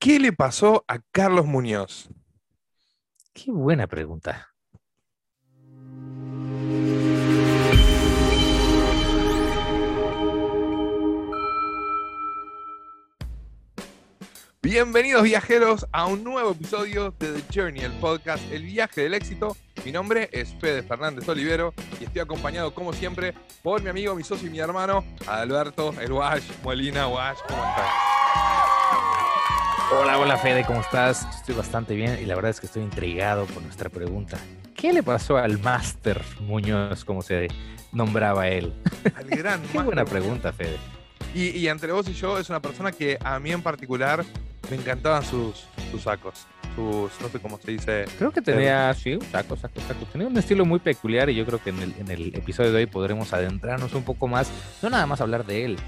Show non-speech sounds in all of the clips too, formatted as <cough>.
¿Qué le pasó a Carlos Muñoz? Qué buena pregunta. Bienvenidos viajeros a un nuevo episodio de The Journey, el podcast El viaje del éxito. Mi nombre es Fede Fernández Olivero y estoy acompañado como siempre por mi amigo, mi socio y mi hermano, Alberto El Wash Molina. Wash, ¿cómo estás? Hola, hola Fede, ¿cómo estás? Estoy bastante bien y la verdad es que estoy intrigado por nuestra pregunta. ¿Qué le pasó al Master Muñoz, como se nombraba él? Al gran <laughs> Qué buena pregunta, Fede. Y, y entre vos y yo es una persona que a mí en particular me encantaban sus, sus sacos. Sus, no sé cómo se dice. Creo que tenía, sí, un saco, saco, saco. Tenía un estilo muy peculiar y yo creo que en el, en el episodio de hoy podremos adentrarnos un poco más, no nada más hablar de él,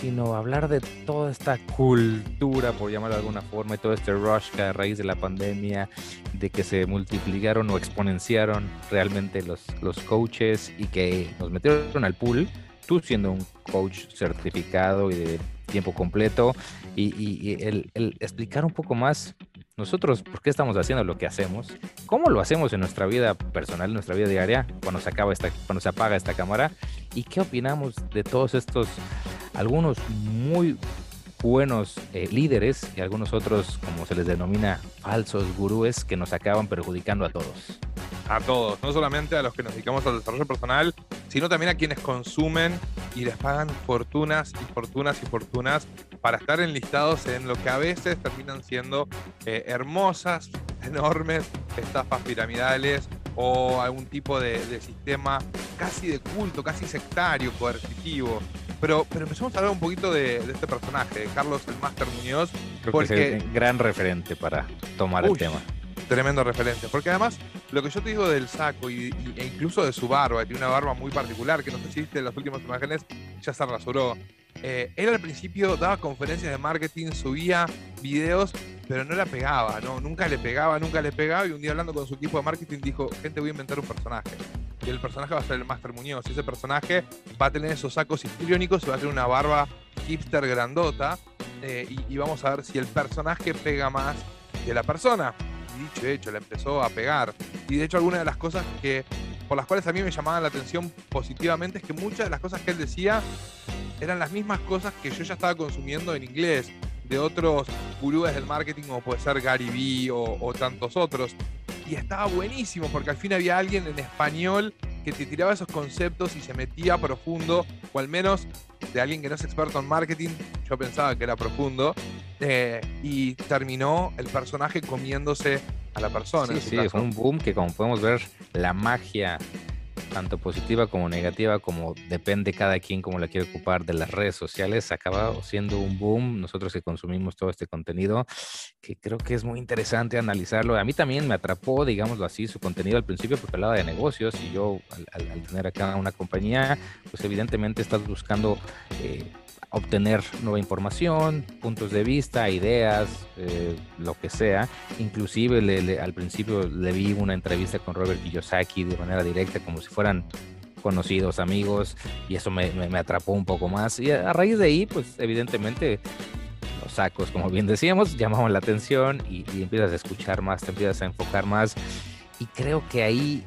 sino hablar de toda esta cultura, por llamarlo de alguna forma, y todo este rush que a raíz de la pandemia, de que se multiplicaron o exponenciaron realmente los, los coaches y que nos metieron al pool, tú siendo un coach certificado y de tiempo completo, y, el explicar un poco más nosotros por qué estamos haciendo lo que hacemos, cómo lo hacemos en nuestra vida personal, en nuestra vida diaria, cuando se acaba esta, cuando se apaga esta cámara, y qué opinamos de todos estos, algunos muy buenos eh, líderes y algunos otros, como se les denomina, falsos gurúes que nos acaban perjudicando a todos. A todos, no solamente a los que nos dedicamos al desarrollo personal, sino también a quienes consumen y les pagan fortunas y fortunas y fortunas para estar enlistados en lo que a veces terminan siendo eh, hermosas, <laughs> enormes estafas piramidales o algún tipo de, de sistema casi de culto, casi sectario, coercitivo. Pero, pero empecemos a hablar un poquito de, de este personaje, de Carlos el Máster Muñoz, Creo Porque- que es el gran referente para tomar Uy. el tema. Tremendo referente. Porque además, lo que yo te digo del saco y, y- e incluso de su barba, tiene una barba muy particular, que no sé si viste en las últimas imágenes, ya se rasuró. Eh, él al principio daba conferencias de marketing, subía videos, pero no la pegaba, ¿no? Nunca le pegaba, nunca le pegaba. Y un día hablando con su equipo de marketing dijo, gente, voy a inventar un personaje. Y el personaje va a ser el Master Muñoz. Y ese personaje va a tener esos sacos histriónicos va a tener una barba hipster grandota. eh, y, vamos a ver si el personaje pega más que la persona. Y dicho hecho, le empezó a pegar. Y de hecho, algunas de las cosas que por las cuales a mí me llamaban la atención positivamente es que muchas de las cosas que él decía eran las mismas cosas que yo ya estaba consumiendo en inglés de otros gurúes del marketing como puede ser Gary Vee o, o tantos otros. Y estaba buenísimo porque al fin había alguien en español que te tiraba esos conceptos y se metía profundo, o al menos de alguien que no es experto en marketing, yo pensaba que era profundo, eh, y terminó el personaje comiéndose a la persona. Sí, sí, caso. fue un boom que como podemos ver, la magia, tanto positiva como negativa, como depende cada quien cómo la quiere ocupar de las redes sociales, acaba siendo un boom. Nosotros que consumimos todo este contenido, que creo que es muy interesante analizarlo. A mí también me atrapó, digámoslo así, su contenido al principio porque hablaba de negocios y yo al, al- al tener acá una compañía, pues evidentemente estás buscando... eh, obtener nueva información, puntos de vista, ideas, eh, lo que sea. Inclusive al principio le vi una entrevista con Robert Kiyosaki de manera directa, como si fueran conocidos, amigos, y eso me, atrapó un poco más. Y a, a raíz de ahí, pues evidentemente los sacos, como bien decíamos, llamaban la atención y, y empiezas a escuchar más, te empiezas a enfocar más. Y creo que ahí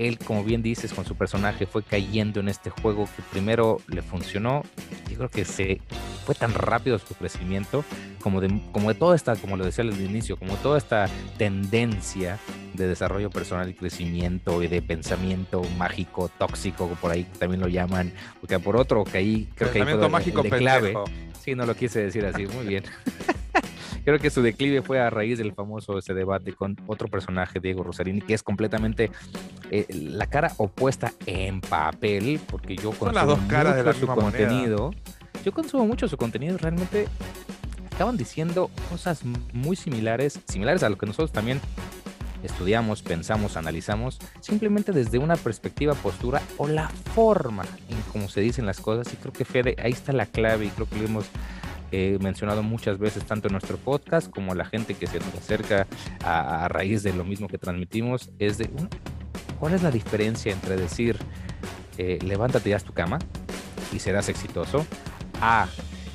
él, como bien dices, con su personaje fue cayendo en este juego que primero le funcionó. Creo que se fue tan rápido su crecimiento como de, como de toda esta, como lo decía al inicio, como toda esta tendencia de desarrollo personal y crecimiento y de pensamiento mágico, tóxico, por ahí también lo llaman, porque por otro que ahí creo que ahí fue el- mágico el pendejo. Sí, no lo quise decir así, muy bien. <laughs> Creo que su declive fue a raíz del famoso ese debate con otro personaje, Diego Rosarini, que es completamente eh, la cara opuesta en papel, porque yo Son las dos consumo caras de la mucho su moneda. contenido. Yo consumo mucho su contenido, realmente acaban diciendo cosas muy similares, similares a lo que nosotros también estudiamos, pensamos, analizamos, simplemente desde una perspectiva, postura o la forma en cómo se dicen las cosas. Y creo que Fede, ahí está la clave y creo que lo hemos eh, mencionado muchas veces, tanto en nuestro podcast como la gente que se nos acerca a, raíz de lo mismo que transmitimos, es de cuál es la diferencia entre decir, eh, levántate y haz tu cama y serás exitoso, a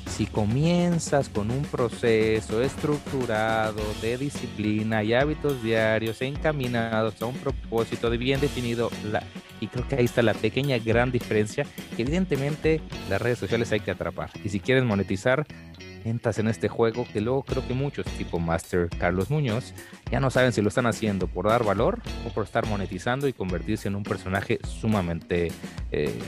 si comienzas con un proceso estructurado de disciplina y hábitos diarios encaminados a un propósito de bien definido, y creo que ahí está la pequeña gran diferencia, que evidentemente las redes sociales hay que atrapar. Y si quieres monetizar, entras en este juego que luego creo que muchos, tipo Master Carlos Muñoz, ya no saben si lo están haciendo por dar valor o por estar monetizando y convertirse en un personaje sumamente eh,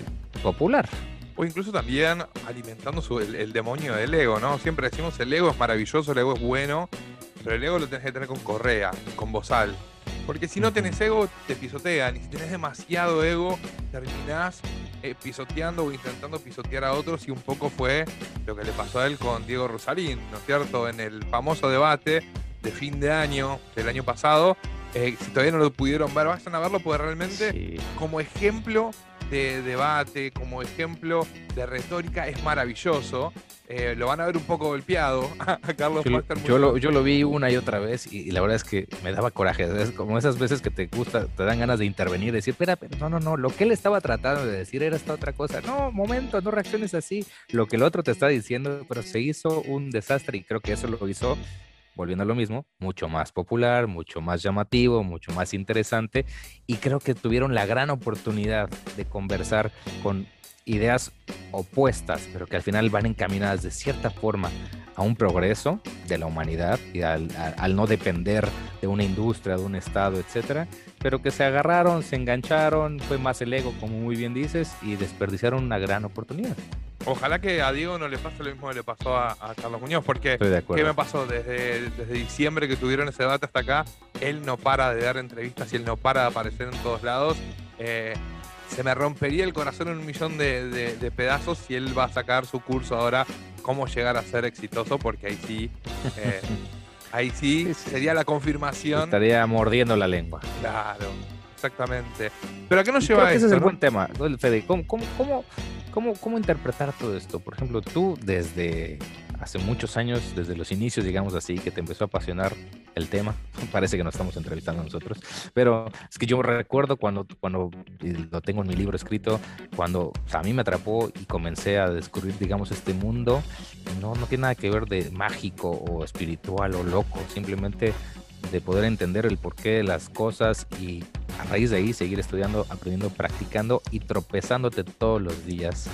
popular. O incluso también alimentando el, demonio del ego, ¿no? Siempre decimos el ego es maravilloso, el ego es bueno, pero el ego lo tenés que tener con correa, con bozal. Porque si no tenés ego, te pisotean. Y si tenés demasiado ego, terminás eh, pisoteando o intentando pisotear a otros. Y un poco fue lo que le pasó a él con Diego Rosalín, ¿no es cierto? En el famoso debate de fin de año del año pasado. Eh, si todavía no lo pudieron ver, vayan a verlo porque realmente como ejemplo de debate, como ejemplo de retórica, es maravilloso. Eh, lo van a ver un poco golpeado <laughs> a Carlos yo, yo, lo, yo lo, vi una y otra vez y, la verdad es que me daba coraje. Es como esas veces que te gusta, te dan ganas de intervenir, decir, espera, pero no, no, no, lo que él estaba tratando de decir era esta otra cosa. No, momento, no reacciones así. Lo que el otro te está diciendo, pero se hizo un desastre y creo que eso lo hizo volviendo a lo mismo, mucho más popular, mucho más llamativo, mucho más interesante y creo que tuvieron la gran oportunidad de conversar con ideas opuestas, pero que al final van encaminadas de cierta forma a un progreso de la humanidad y al, no depender de una industria, de un estado, etcétera, pero que se agarraron, se engancharon, fue más el ego, como muy bien dices, y desperdiciaron una gran oportunidad. Ojalá que a Diego no le pase lo mismo que le pasó a, Carlos Muñoz, porque ¿qué me pasó? Desde, desde diciembre que tuvieron ese debate hasta acá, él no para de dar entrevistas y él no para de aparecer en todos lados. Eh, se me rompería el corazón en un millón de, pedazos si él va a sacar su curso ahora, cómo llegar a ser exitoso, porque ahí sí, eh, <laughs> ahí sí, sería la confirmación. Estaría mordiendo la lengua. Claro, exactamente. Pero ¿a qué nos lleva Ese es el buen tema, Fede. ¿Cómo, cómo, cómo, cómo, cómo interpretar todo esto? Por ejemplo, tú desde hace muchos años, desde los inicios, digamos así, que te empezó a apasionar el tema. <laughs> Parece que nos estamos entrevistando nosotros, pero es que yo recuerdo cuando, cuando lo tengo en mi libro escrito, cuando a mí me atrapó y comencé a descubrir, digamos, este mundo, no, no tiene nada que ver de mágico o espiritual o loco, simplemente de poder entender el porqué de las cosas y a raíz de ahí seguir estudiando, aprendiendo, practicando y tropezándote todos los días.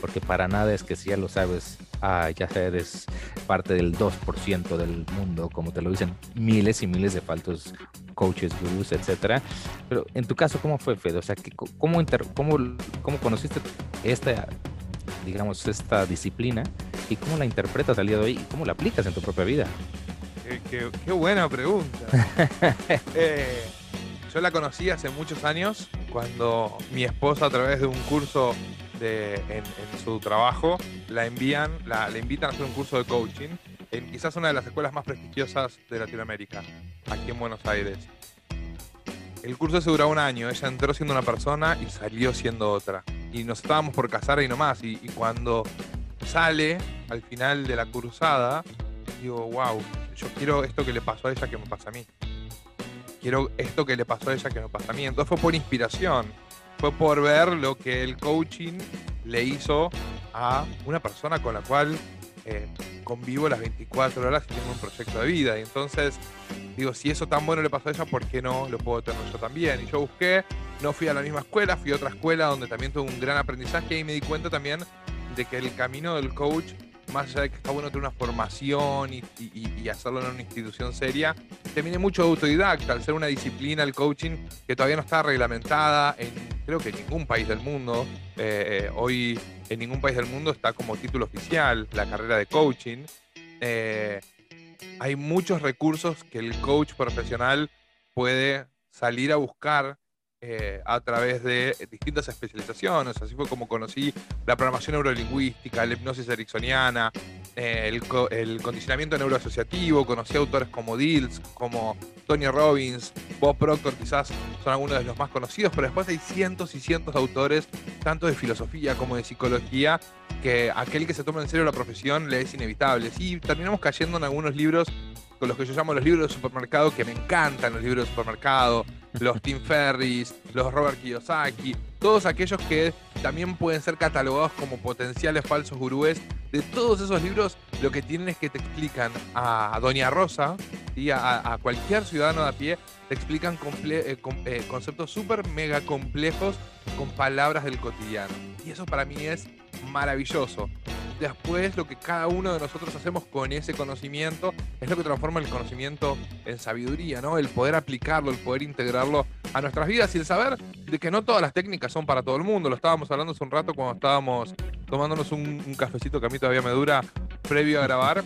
Porque para nada es que si ya lo sabes, ah, ya eres parte del 2% del mundo, como te lo dicen miles y miles de faltos coaches, gurús, etcétera. Pero en tu caso, ¿cómo fue, Fede? O sea, ¿cómo, cómo, cómo conociste esta, digamos, esta disciplina y cómo la interpretas al día de hoy y cómo la aplicas en tu propia vida? Qué, buena pregunta. <laughs> Eh, yo la conocí hace muchos años cuando mi esposa a través de un curso en, su trabajo, la envían, la, le invitan a hacer un curso de coaching en quizás una de las escuelas más prestigiosas de Latinoamérica, aquí en Buenos Aires. El curso se duró un año, ella entró siendo una persona y salió siendo otra. Y nos estábamos por casar y nomás. Y, y cuando sale al final de la cursada, digo, wow, yo quiero esto que le pasó a ella que me pasa a mí. Quiero esto que le pasó a ella que me pasa a mí. Entonces fue por inspiración fue por ver lo que el coaching le hizo a una persona con la cual eh, convivo las 24 horas y tengo un proyecto de vida. Y entonces digo, si eso tan bueno le pasó a ella, ¿por qué no lo puedo tener yo también? Y yo busqué, no fui a la misma escuela, fui a otra escuela donde también tuve un gran aprendizaje y me di cuenta también de que el camino del coach más allá de que está bueno tener una formación y, hacerlo en una institución seria, también mucho autodidacta, al ser una disciplina, el coaching, que todavía no está reglamentada en creo que ningún país del mundo. Eh, eh, hoy en ningún país del mundo está como título oficial la carrera de coaching. Eh, hay muchos recursos que el coach profesional puede salir a buscar eh, a través de distintas especializaciones. Así fue como conocí la programación neurolingüística, la hipnosis ericksoniana, eh, el, condicionamiento neuroasociativo. Conocí autores como Dills, como Tony Robbins, Bob Proctor, quizás son algunos de los más conocidos, pero después hay cientos y cientos de autores, tanto de filosofía como de psicología, que aquel que se toma en serio la profesión le es inevitable. Y terminamos cayendo en algunos libros con los que yo llamo los libros de supermercado, que me encantan los libros de supermercado, <laughs> los Tim Ferris, los Robert Kiyosaki, todos aquellos que también pueden ser catalogados como potenciales falsos gurúes, de todos esos libros lo que tienen es que te explican a Doña Rosa y a, cualquier ciudadano de a pie, te explican eh, eh, conceptos súper mega complejos con palabras del cotidiano. Y eso para mí es maravilloso después lo que cada uno de nosotros hacemos con ese conocimiento es lo que transforma el conocimiento en sabiduría, ¿no? El poder aplicarlo, el poder integrarlo a nuestras vidas y el saber de que no todas las técnicas son para todo el mundo. Lo estábamos hablando hace un rato cuando estábamos tomándonos un, cafecito que a mí todavía me dura previo a grabar.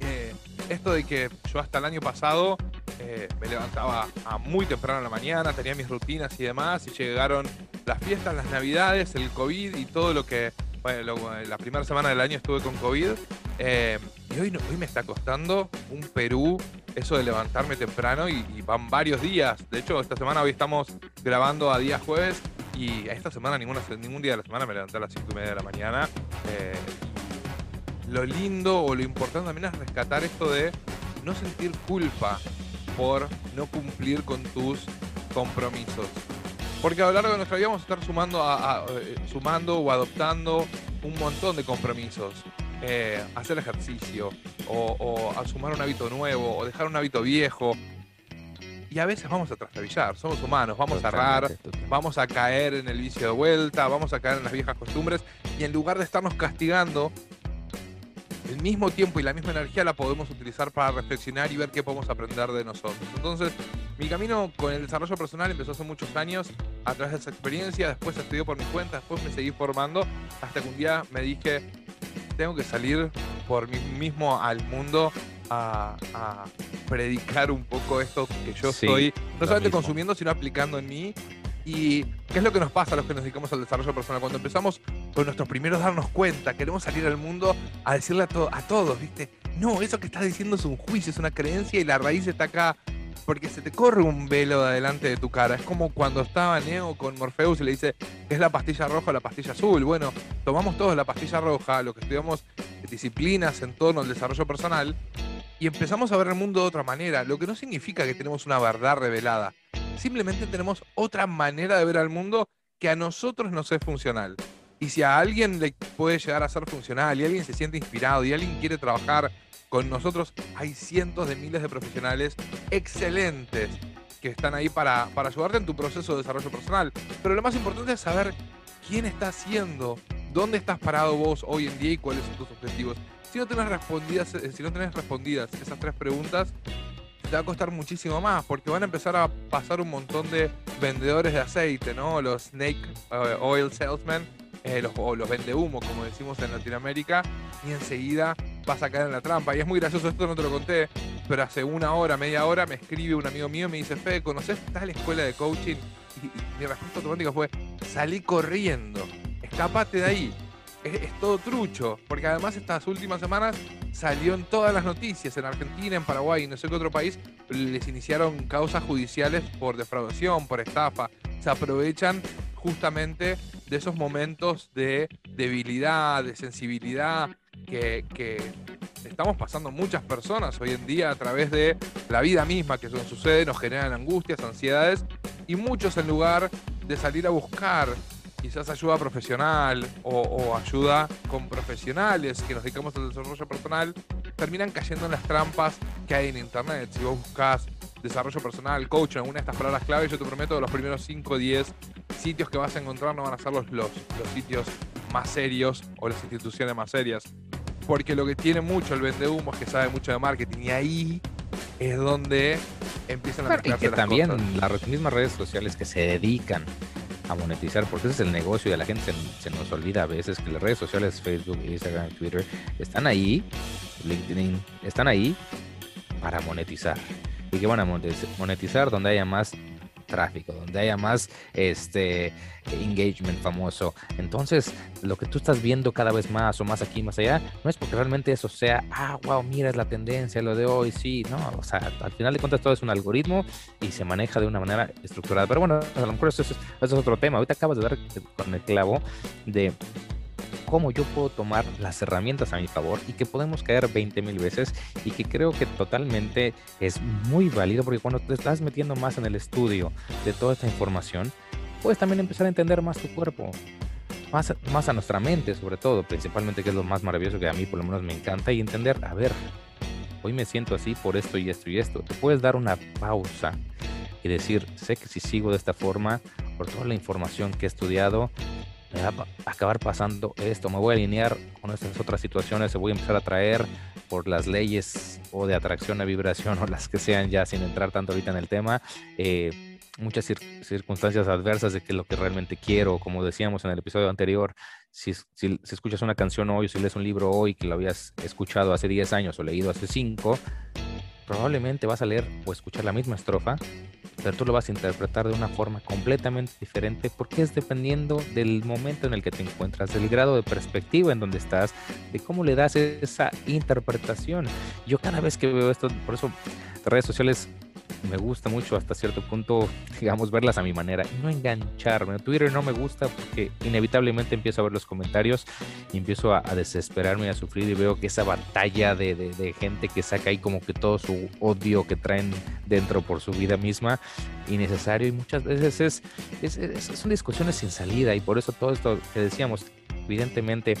Eh, esto de que yo hasta el año pasado eh, me levantaba muy temprano en la mañana, tenía mis rutinas y demás, y llegaron las fiestas, las navidades, el COVID y todo lo que bueno, la primera semana del año estuve con COVID eh, y hoy, hoy me está costando un Perú eso de levantarme temprano y, van varios días. De hecho, esta semana hoy estamos grabando a día jueves y esta semana ningún día de la semana me levanté a las 5 y media de la mañana. Eh, lo lindo o lo importante también es rescatar esto de no sentir culpa por no cumplir con tus compromisos. Porque a lo largo de nuestra vida vamos a estar sumando, a, eh, sumando o adoptando un montón de compromisos. Eh, hacer ejercicio, o, a sumar un hábito nuevo, o dejar un hábito viejo. Y a veces vamos a trastabillar, somos humanos, vamos a errar, vamos a caer en el vicio de vuelta, vamos a caer en las viejas costumbres, y en lugar de estarnos castigando, el mismo tiempo y la misma energía la podemos utilizar para reflexionar y ver qué podemos aprender de nosotros. Entonces, mi camino con el desarrollo personal empezó hace muchos años a través de esa experiencia, después estudié por mi cuenta, después me seguí formando, hasta que un día me dije, tengo que salir por mí mismo al mundo a, predicar un poco esto que yo estoy, no solamente consumiendo, sino aplicando en mí ¿Y qué es lo que nos pasa a los que nos dedicamos al desarrollo personal? Cuando empezamos con nuestros primeros darnos cuenta, queremos salir al mundo a decirle a, a todos, ¿viste? No, eso que estás diciendo es un juicio, es una creencia y la raíz está acá porque se te corre un velo de adelante de tu cara. Es como cuando estaba Neo con Morpheus y le dice es la pastilla roja o la pastilla azul. Bueno, tomamos todos la pastilla roja, lo que estudiamos disciplinas en torno al desarrollo personal, y empezamos a ver el mundo de otra manera, lo que no significa que tenemos una verdad revelada. Simplemente tenemos otra manera de ver al mundo que a nosotros nos es funcional. Y si a alguien le puede llegar a ser funcional y alguien se siente inspirado y alguien quiere trabajar con nosotros, hay cientos de miles de profesionales excelentes que están ahí para, ayudarte en tu proceso de desarrollo personal. Pero lo más importante es saber quién está haciendo, dónde estás parado vos hoy en día y cuáles son tus objetivos. Si no tenés eh, si no tenés respondidas esas tres preguntas, te va a costar muchísimo más porque van a empezar a pasar un montón de vendedores de aceite, ¿no? Los snake eh, oil salesmen, eh, los, o los vende humo, como decimos en Latinoamérica, y enseguida vas a caer en la trampa. Y es muy gracioso, esto no te lo conté, pero hace una hora, media hora me escribe un amigo mío y me dice, Fede, ¿conoces tal escuela de coaching? Y, mi respuesta automática fue, salí corriendo, escapate de ahí. Es, todo trucho, porque además estas últimas semanas salió en todas las noticias, en Argentina, en Paraguay, no sé qué otro país, les iniciaron causas judiciales por defraudación, por estafa. Se aprovechan justamente de esos momentos de debilidad, de sensibilidad que, estamos pasando muchas personas hoy en día a través de la vida misma que eso sucede, nos generan angustias, ansiedades y muchos en lugar de salir a buscar quizás ayuda profesional o, ayuda con profesionales que nos dedicamos al desarrollo personal, terminan cayendo en las trampas que hay en Internet. Si vos buscas desarrollo personal, coach, alguna de estas palabras clave, yo te prometo que los primeros 5 o 10 sitios que vas a encontrar no van a ser los, los, sitios más serios o las instituciones más serias. Porque lo que tiene mucho el vende humo es que sabe mucho de marketing y ahí es donde empiezan a mezclarse y que también las mismas redes sociales que se dedican a monetizar, porque ese es el negocio y la gente se, nos olvida a veces que las redes sociales, Facebook, Instagram, Twitter, están ahí, LinkedIn, están ahí para monetizar. ¿Y que van a monetizar? Donde haya más tráfico, donde haya más este engagement famoso. Entonces, lo que tú estás viendo cada vez más o más aquí, más allá, no es porque realmente eso sea, ah, wow, mira, es la tendencia, lo de hoy, sí, no, o sea, al final de cuentas todo es un algoritmo y se maneja de una manera estructurada. Pero bueno, a lo mejor eso es, otro tema. Ahorita acabas de dar con el clavo de cómo yo puedo tomar las herramientas a mi favor y que podemos caer 20 mil veces y que creo que totalmente es muy válido porque cuando te estás metiendo más en el estudio de toda esta información, puedes también empezar a entender más tu cuerpo, más, más a nuestra mente sobre todo, principalmente que es lo más maravilloso que a mí por lo menos me encanta y entender, a ver, hoy me siento así por esto y esto y esto. Te puedes dar una pausa y decir, sé que si sigo de esta forma, por toda la información que he estudiado, me va a acabar pasando esto, me voy a alinear con estas otras situaciones, se voy a empezar a traer por las leyes o de atracción a vibración <laughs> o las que sean ya sin entrar tanto ahorita en el tema, eh, muchas circunstancias adversas de que lo que realmente quiero, como decíamos en el episodio anterior, si, si, si, escuchas una canción hoy o si lees un libro hoy que lo habías escuchado hace 10 años o leído hace 5, probablemente vas a leer o escuchar la misma estrofa, pero tú lo vas a interpretar de una forma completamente diferente porque es dependiendo del momento en el que te encuentras, del grado de perspectiva en donde estás, de cómo le das esa interpretación. Yo cada vez que veo esto, por eso redes sociales me gusta mucho hasta cierto punto, digamos, verlas a mi manera y no engancharme. Twitter no me gusta porque inevitablemente empiezo a ver los comentarios y empiezo a, desesperarme a sufrir y veo que esa batalla de, de, gente que saca ahí como que todo su odio que traen dentro por su vida misma, innecesario y muchas veces es, es, es, son discusiones sin salida y por eso todo esto que decíamos, evidentemente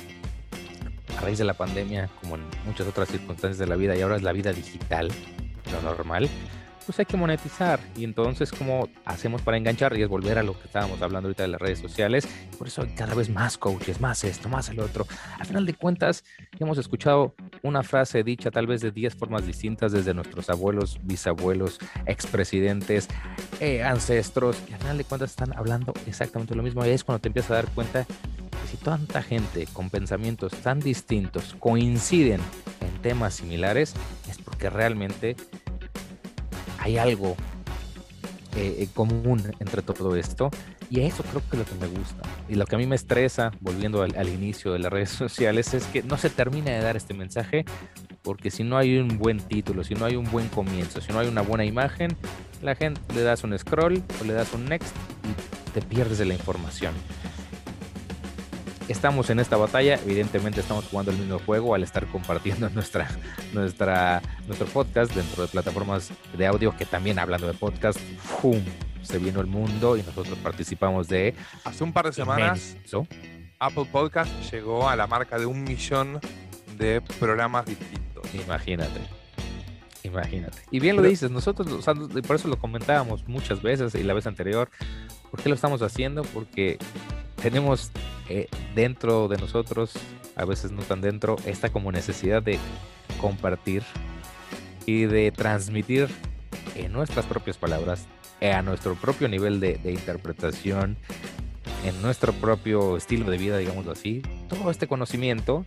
a raíz de la pandemia, como en muchas otras circunstancias de la vida, y ahora es la vida digital, lo normal, pues hay que monetizar. Y entonces, ¿cómo hacemos para enganchar? Y es volver a lo que estábamos hablando ahorita de las redes sociales. Por eso hay cada vez más coaches, más esto, más el otro. Al final de cuentas, hemos escuchado una frase dicha tal vez de 10 formas distintas desde nuestros abuelos, bisabuelos, expresidentes, eh, ancestros. Y al final de cuentas están hablando exactamente lo mismo. Y es cuando te empiezas a dar cuenta que si tanta gente con pensamientos tan distintos coinciden en temas similares, es porque realmente hay algo eh, común entre todo esto. Y eso creo que es lo que me gusta. Y lo que a mí me estresa, volviendo al, inicio de las redes <laughs> sociales, es que no se termina de dar este mensaje, porque si no hay un buen título, si no hay un buen comienzo, si no hay una buena imagen, la gente le das un scroll o le das un next y te pierdes de la información estamos en esta batalla, evidentemente estamos jugando el mismo juego al estar compartiendo <laughs> nuestra, nuestra, nuestro podcast dentro de plataformas de audio que también hablando de podcast, ¡pum! se vino el mundo y nosotros participamos de... Hace un par de semanas Apple Podcast llegó a la marca de un millón de programas distintos. Imagínate. Imagínate. Y bien lo dices, nosotros, por eso lo comentábamos muchas veces y la vez anterior. ¿Por qué lo estamos haciendo? Porque tenemos eh, dentro de nosotros, a veces no tan dentro, esta como necesidad de compartir y de transmitir en nuestras propias palabras, a nuestro propio nivel de, de interpretación, en nuestro propio estilo de vida, digámoslo así, todo este conocimiento,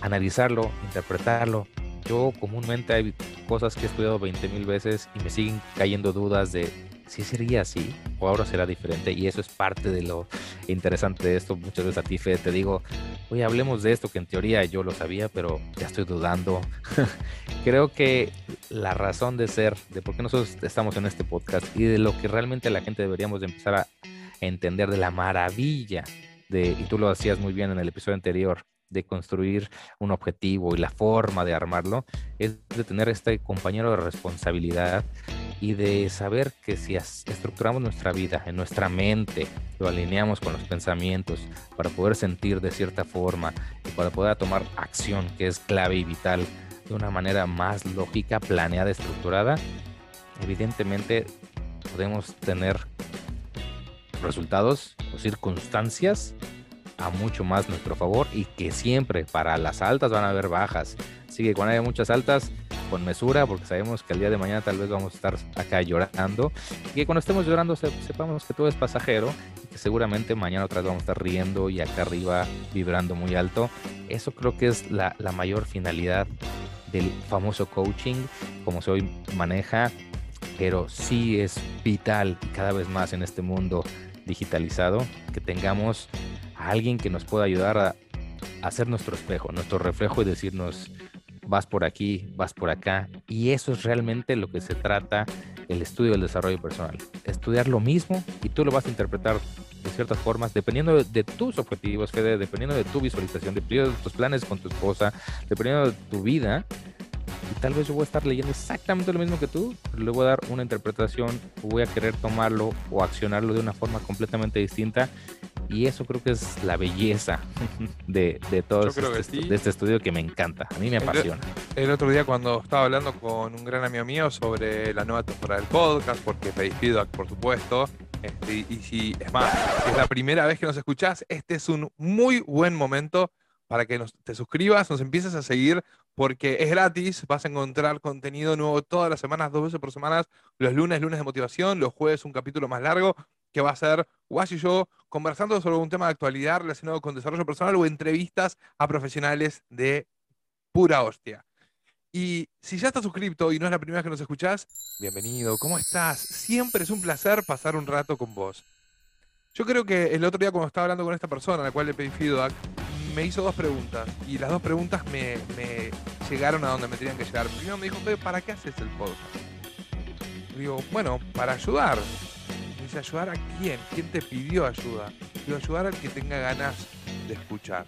analizarlo, interpretarlo. Yo comúnmente hay cosas que he estudiado 20 mil veces y me siguen cayendo dudas de si sería así o ahora será diferente y eso es parte de lo interesante de esto. Muchas veces a ti, Fede, te digo, oye, hablemos de esto que en teoría yo lo sabía, pero ya estoy dudando. <laughs> Creo que la razón de ser, de por qué nosotros estamos en este podcast y de lo que realmente la gente deberíamos de empezar a entender de la maravilla de, y tú lo hacías muy bien en el episodio anterior, de construir un objetivo y la forma de armarlo, es de tener este compañero de responsabilidad y de saber que si estructuramos nuestra vida en nuestra mente, lo alineamos con los pensamientos para poder sentir de cierta forma y para poder tomar acción, que es clave y vital, de una manera más lógica, planeada, estructurada, evidentemente podemos tener resultados o circunstancias a mucho más nuestro favor y que siempre para las altas van a haber bajas. Así que cuando haya muchas altas, con mesura, porque sabemos que el día de mañana tal vez vamos a estar acá llorando. Y que cuando estemos llorando sepamos que todo es pasajero y que seguramente mañana otra vez vamos a estar riendo y acá arriba vibrando muy alto. Eso creo que es la, la mayor finalidad del famoso coaching, como se hoy maneja, pero sí es vital cada vez más en este mundo digitalizado que tengamos a alguien que nos pueda ayudar a hacer nuestro espejo, nuestro reflejo y decirnos, vas por aquí, vas por acá. Y eso es realmente lo que se trata el estudio del desarrollo personal. Estudiar lo mismo y tú lo vas a interpretar de ciertas formas, dependiendo de, tus objetivos, dependiendo de tu visualización, dependiendo de tus planes con tu esposa, dependiendo de tu vida, Y tal vez yo voy a estar leyendo exactamente lo mismo que tú, pero le voy a dar una interpretación, voy a querer tomarlo o accionarlo de una forma completamente distinta. Y eso creo que es la belleza <laughs> de, de todo este, de este estudio que me encanta. A mí me apasiona. El, otro día cuando estaba hablando con un gran amigo mío sobre la nueva temporada del podcast, porque pedí feedback, por supuesto, este, y si es más, es la primera vez que nos escuchás, este es un muy buen momento para que te suscribas, nos empieces a seguir, porque es gratis, vas a encontrar contenido nuevo todas las semanas, dos veces por semana, los lunes, lunes de motivación, los jueves un capítulo más largo, que va a ser Wash y yo conversando sobre un tema de actualidad relacionado con desarrollo personal o entrevistas a profesionales de pura hostia. Y si ya estás suscrito y no es la primera vez que nos escuchás, bienvenido, ¿cómo estás? Siempre es un placer pasar un rato con vos. Yo creo que el otro día cuando estaba hablando con esta persona a la cual le pedí feedback, me hizo dos preguntas y las dos preguntas me, llegaron a donde me tenían que llegar. Primero me dijo, ¿para qué haces el podcast? Digo, bueno, para ayudar. ¿Ayudar a quién? ¿Quién te pidió ayuda? Digo, ayudar al que tenga ganas de escuchar.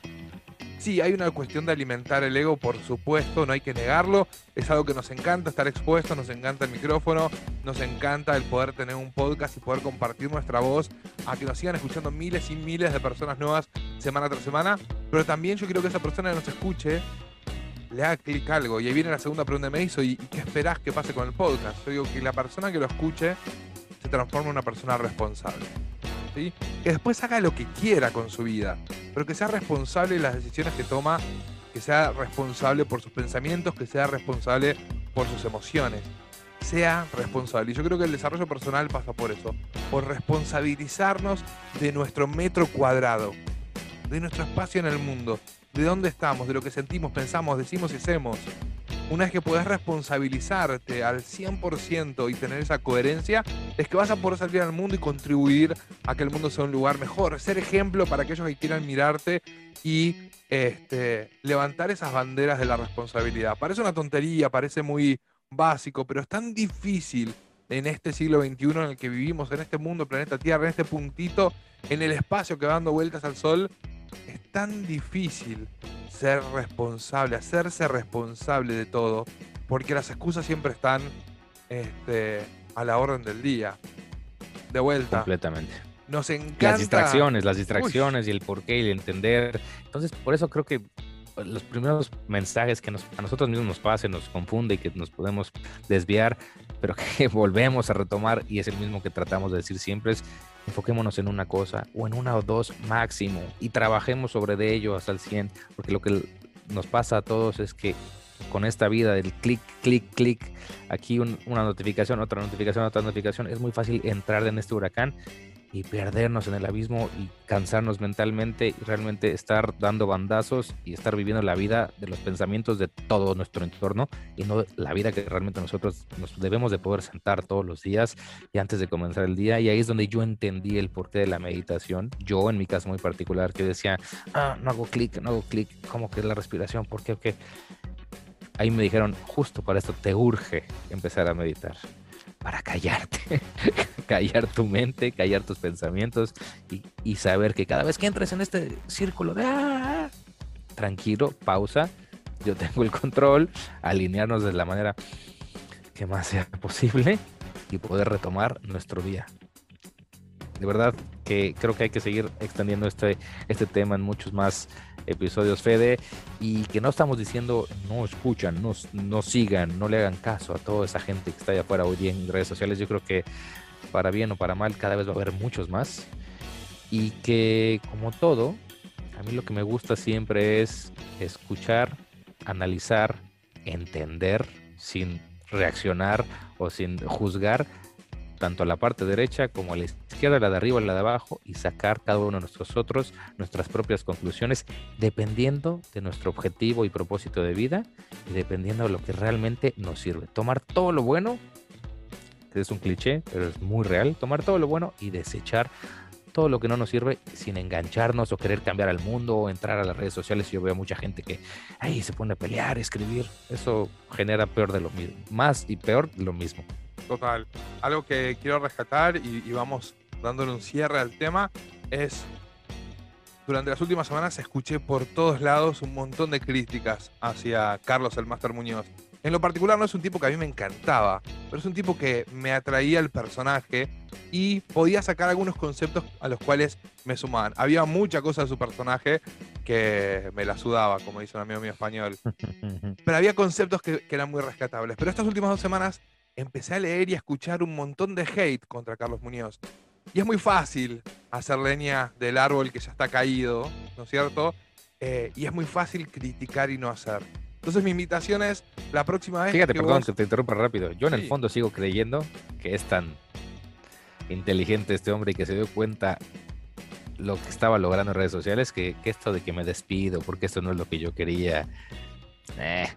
Sí, hay una cuestión de alimentar el ego, por supuesto, no hay que negarlo. Es algo que nos encanta estar expuestos, nos encanta el micrófono, nos encanta el poder tener un podcast y poder compartir nuestra voz a que nos sigan escuchando miles y miles de personas nuevas semana tras semana. Pero también yo quiero que esa persona que nos escuche le haga clic algo. Y ahí viene la segunda pregunta que me hizo, ¿y qué esperás que pase con el podcast? Yo digo que la persona que lo escuche se transforme en una persona responsable que después haga lo que quiera con su vida, pero que sea responsable de las decisiones que toma, que sea responsable por sus pensamientos, que sea responsable por sus emociones. Sea responsable. Y yo creo que el desarrollo personal pasa por eso, por responsabilizarnos de nuestro metro cuadrado, de nuestro espacio en el mundo, de dónde estamos, de lo que sentimos, pensamos, decimos y hacemos una vez que puedas responsabilizarte al 100% y tener esa coherencia, es que vas a poder salir al mundo y contribuir a que el mundo sea un lugar mejor, ser ejemplo para aquellos que quieran mirarte y este, levantar esas banderas de la responsabilidad. Parece una tontería, parece muy básico, pero es tan difícil en este siglo XXI en el que vivimos, en este mundo, planeta Tierra, en este puntito, en el espacio que va dando vueltas al Sol, es tan difícil ser responsable, hacerse responsable de todo, porque las excusas siempre están este, a la orden del día. De vuelta. Completamente. Nos encanta. Las distracciones, las distracciones y el porqué y el entender. Entonces, por eso creo que los primeros mensajes que nos, a nosotros mismos nos pasen, nos confunde y que nos podemos desviar, pero <laughs> que volvemos a retomar y es el mismo que tratamos de decir siempre es enfoquémonos en una cosa o en una o dos máximo y trabajemos sobre de ello hasta el 100, porque lo que nos pasa a todos es que con esta vida del clic, clic, clic, aquí una notificación, otra notificación, otra notificación, es muy fácil entrar en este huracán y perdernos en el abismo y cansarnos mentalmente y realmente estar dando bandazos y estar viviendo la vida de los pensamientos de todo nuestro entorno y no la vida que realmente nosotros nos debemos de poder sentar todos los días y antes de comenzar el día y ahí es donde yo entendí el porqué de la meditación yo en mi caso muy particular que decía ah, no hago clic no hago clic ¿cómo que es la respiración? ¿por qué? ¿qué? ahí me dijeron justo para esto te urge empezar a meditar para callarte, <laughs> callar tu mente, callar tus pensamientos y, saber que cada vez que entres en este círculo de ah, tranquilo, pausa, yo tengo el control, alinearnos de la manera que más sea posible y poder retomar nuestro día. De verdad que creo que hay que seguir extendiendo este, este tema en muchos más episodios Fede y que no estamos diciendo no escuchan, no, no sigan, no le hagan caso a toda esa gente que está allá afuera hoy en redes sociales. Yo creo que para bien o para mal cada vez va a haber muchos más y que como todo, a mí lo que me gusta siempre es escuchar, analizar, entender sin reaccionar o sin juzgar tanto a la parte derecha como a la izquierda, la de arriba, la de abajo, y sacar cada uno de nosotros nuestras propias conclusiones, dependiendo de nuestro objetivo y propósito de vida, y dependiendo de lo que realmente nos sirve. Tomar todo lo bueno, que es un cliché, pero es muy real, tomar todo lo bueno y desechar todo lo que no nos sirve sin engancharnos o querer cambiar al mundo o entrar a las redes sociales. Yo veo mucha gente que ahí se pone a pelear, escribir. Eso genera peor de lo mismo, más y peor de lo mismo. Total. Algo que quiero rescatar y, vamos dándole un cierre al tema es durante las últimas semanas escuché por todos lados un montón de críticas hacia Carlos el Master Muñoz. En lo particular no es un tipo que a mí me encantaba, pero es un tipo que me atraía el personaje y podía sacar algunos conceptos a los cuales me sumaban. Había mucha cosa de su personaje que me la sudaba, como dice un amigo mío español. <laughs> Pero había conceptos que, que eran muy rescatables. Pero estas últimas dos semanas empecé a leer y a escuchar un montón de hate contra Carlos Muñoz. Y es muy fácil hacer leña del árbol que ya está caído, ¿no es cierto? Eh, y es muy fácil criticar y no hacer. Entonces mi invitación es la próxima vez. Fíjate, que perdón, vos- que te interrumpa rápido. Yo en el Sí. fondo sigo creyendo que es tan inteligente este hombre y que se dio cuenta lo que estaba logrando en redes sociales que, que esto de que me despido porque esto no es lo que yo quería. eh,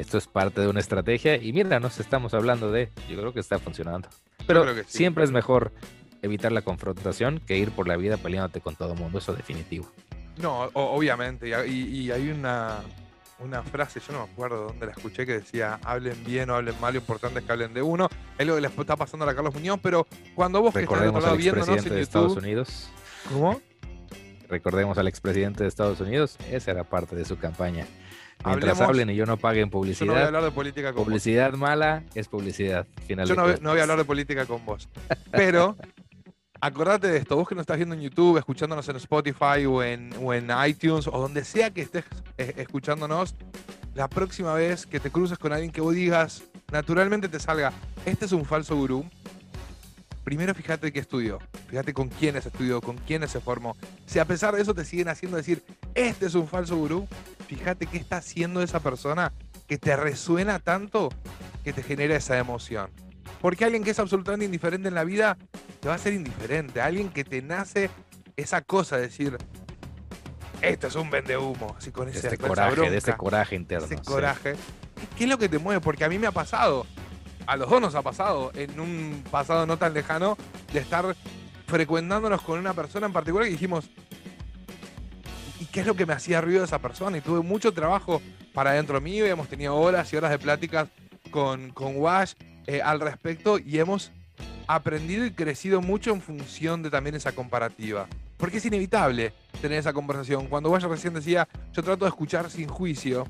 esto es parte de una estrategia y mira, nos estamos hablando de, yo creo que está funcionando. Pero que sí. siempre es mejor evitar la confrontación que ir por la vida peleándote con todo el mundo, eso definitivo. No, o- obviamente. Y, hay una, una frase, yo no me acuerdo dónde la escuché, que decía, hablen bien o hablen mal, lo importante es que hablen de uno. Es lo que le está pasando a Carlos Muñoz, pero cuando vos que estás Recordemos lado al viéndonos en de Estados. Unidos. ¿Cómo? Recordemos al expresidente de Estados Unidos, esa era parte de su campaña. Mientras Hablemos- hablen y yo no paguen Yo no voy a publicidad, hablar de política con vos. publicidad mala es publicidad. Final Yo no, no voy a hablar de política con vos. Pero <laughs> acordate de esto, vos que nos estás viendo en YouTube, escuchándonos en Spotify o en, o en iTunes o donde sea que estés eh, escuchándonos, la próxima vez que te cruces con alguien que vos digas, naturalmente te salga, este es un falso gurú, primero fíjate qué estudió, fíjate con quiénes estudió, con quiénes se formó. Si a pesar de eso te siguen haciendo decir, este es un falso gurú, fíjate qué está haciendo esa persona que te resuena tanto que te genera esa emoción. Porque alguien que es absolutamente indiferente en la vida te va a ser indiferente. Alguien que te nace esa cosa de decir, esto es un vendehumo, así con De ese este esa coraje, de bronca, coraje interno. ese sí. coraje. ¿Qué es lo que te mueve? Porque a mí me ha pasado, a los dos nos ha pasado, en un pasado no tan lejano, de estar frecuentándonos con una persona en particular y dijimos, ¿y qué es lo que me hacía ruido de esa persona? Y tuve mucho trabajo para dentro mío y hemos tenido horas y horas de pláticas con, con Wash eh, al respecto y hemos aprendido y crecido mucho en función de también esa comparativa. Porque es inevitable tener esa conversación. Cuando Wash recién decía, yo trato de escuchar sin juicio,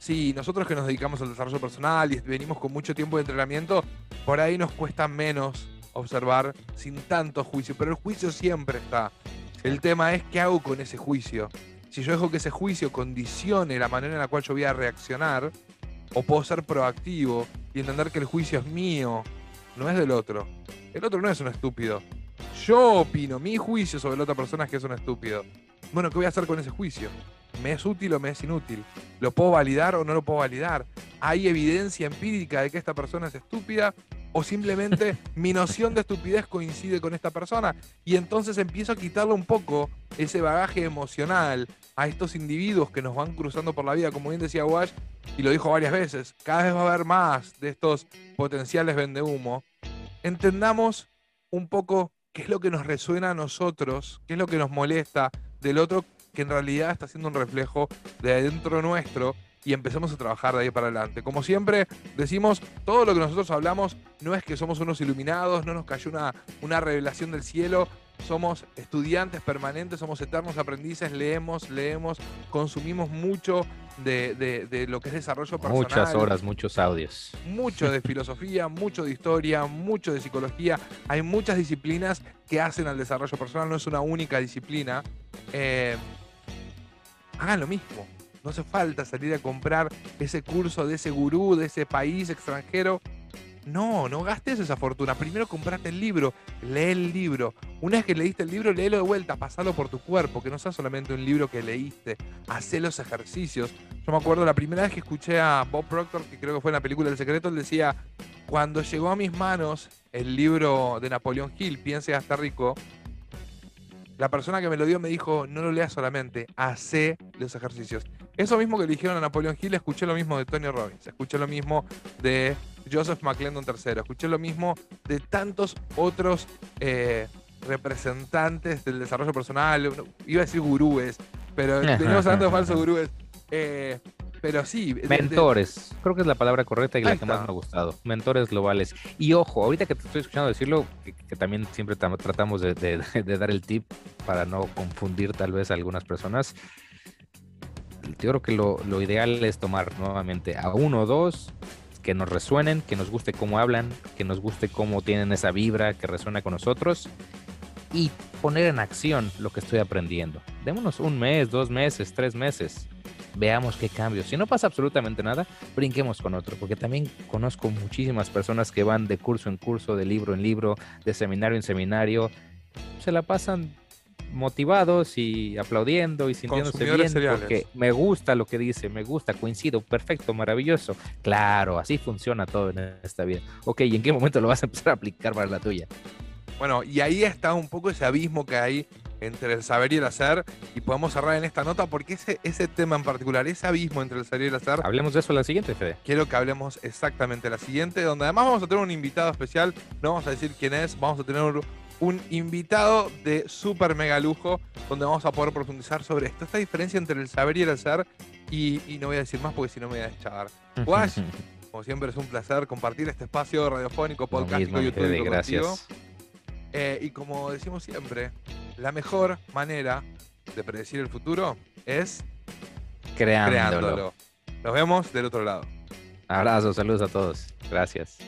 Sí, nosotros que nos dedicamos al desarrollo personal y venimos con mucho tiempo de entrenamiento, por ahí nos cuesta menos observar sin tanto juicio, pero el juicio siempre está. El tema es qué hago con ese juicio. Si yo dejo que ese juicio condicione la manera en la cual yo voy a reaccionar, o puedo ser proactivo y entender que el juicio es mío, no es del otro. El otro no es un estúpido. Yo opino, mi juicio sobre la otra persona es que es un estúpido. Bueno, ¿qué voy a hacer con ese juicio? ¿Me es útil o me es inútil? ¿Lo puedo validar o no lo puedo validar? ¿Hay evidencia empírica de que esta persona es estúpida? ¿O simplemente mi noción de estupidez coincide con esta persona? Y entonces empiezo a quitarle un poco ese bagaje emocional a estos individuos que nos van cruzando por la vida, como bien decía Wash, y lo dijo varias veces, cada vez va a haber más de estos potenciales vendehumo. Entendamos un poco qué es lo que nos resuena a nosotros, qué es lo que nos molesta del otro, que en realidad está siendo un reflejo de adentro nuestro y empecemos a trabajar de ahí para adelante. Como siempre decimos, todo lo que nosotros hablamos no es que somos unos iluminados, no nos cayó una, una revelación del cielo, somos estudiantes permanentes, somos eternos aprendices, leemos, leemos, consumimos mucho de, de- de lo que es desarrollo personal Muchas horas, muchos audios. mucho de filosofía, <laughs> mucho de historia, mucho de psicología. Hay muchas disciplinas que hacen al desarrollo personal, no es una única disciplina. Eh, hagan lo mismo. No hace falta salir a comprar ese curso de ese gurú, de ese país extranjero. No, no gastes esa fortuna. Primero comprate el libro, lee el libro. Una vez que leíste el libro, léelo de vuelta, pasalo por tu cuerpo, que no sea solamente un libro que leíste. Hacé los ejercicios. Yo me acuerdo la primera vez que escuché a Bob Proctor, que creo que fue en la película El Secreto, él decía, cuando llegó a mis manos el libro de Napoleón Hill, Piense hasta rico, la persona que me lo dio me dijo, no lo leas solamente, hace los ejercicios. Eso mismo que le dijeron a Napoleón Hill, escuché lo mismo de Tony Robbins, escuché lo mismo de Joseph McClendon III, escuché lo mismo de tantos otros eh, representantes del desarrollo personal, iba a decir gurúes, pero teníamos hablando de falsos gurúes. Eh, pero sí. de- de- Mentores, creo que es la palabra correcta y la Ahí que más me ha gustado. Mentores globales. Y ojo, ahorita que te estoy escuchando decirlo, que, que también siempre tam- tratamos de, de- <laughs> de dar el tip para no confundir tal vez a algunas personas. Yo creo que lo, ideal es tomar nuevamente a uno o dos que nos resuenen, que nos guste cómo hablan, que nos guste cómo tienen esa vibra que resuena con nosotros y poner en acción lo que estoy aprendiendo. Démonos un mes, dos meses, tres meses. Veamos qué cambios. Si no pasa absolutamente nada, brinquemos con otro, porque también conozco muchísimas personas que van de curso en curso, de libro en libro, de seminario en seminario. Se la pasan motivados y aplaudiendo y sintiéndose bien porque me gusta lo que dice, me gusta, coincido, perfecto, maravilloso. Claro, así funciona todo en esta vida. Ok, ¿y en qué momento lo vas a empezar a aplicar para la tuya? Bueno, y ahí está un poco ese abismo que hay entre el saber y el hacer, y podemos cerrar en esta nota porque ese, ese tema en particular, ese abismo entre el saber y el hacer. Hablemos de eso en la siguiente, Fede. Quiero que hablemos exactamente en la siguiente, donde además vamos a tener un invitado especial, no vamos a decir quién es, vamos a tener un, un invitado de súper mega lujo, donde vamos a poder profundizar sobre esto, esta diferencia entre el saber y el hacer. Y, no voy a decir más porque si no me voy a deschavar. <laughs> Wash, como siempre es un placer compartir este espacio radiofónico, podcast, YouTube. gracias. Eh, y como decimos siempre, la mejor manera de predecir el futuro es creándolo. Nos vemos del otro lado. Abrazos, saludos a todos. Gracias.